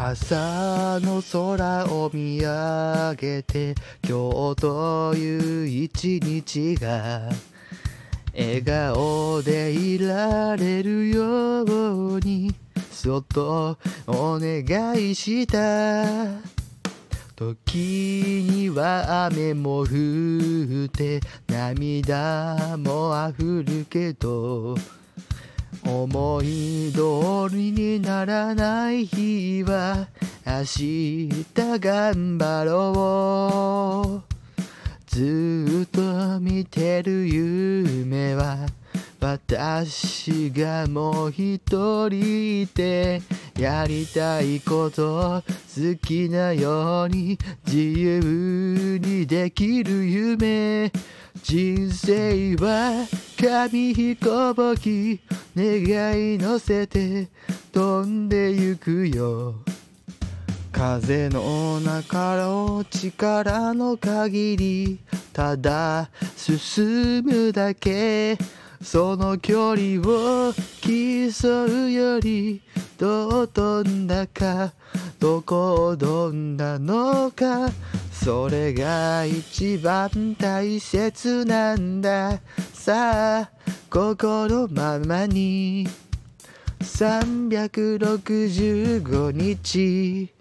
朝の空を見上げて今日という一日が笑顔でいられるようにそっとお願いした。時には雨も降って涙も溢るけど思い通りにならない日は明日頑張ろうずっと見てる夢は私がもう一人いてやりたいこと好きなように自由にできる夢。人生は紙飛行機願い乗せて飛んでゆくよ。風の中を力の限りただ進むだけ。その距離を競うよりどう飛んだかどこを飛んだのか。それが一番大切なんだ。さあ心ままに。365日。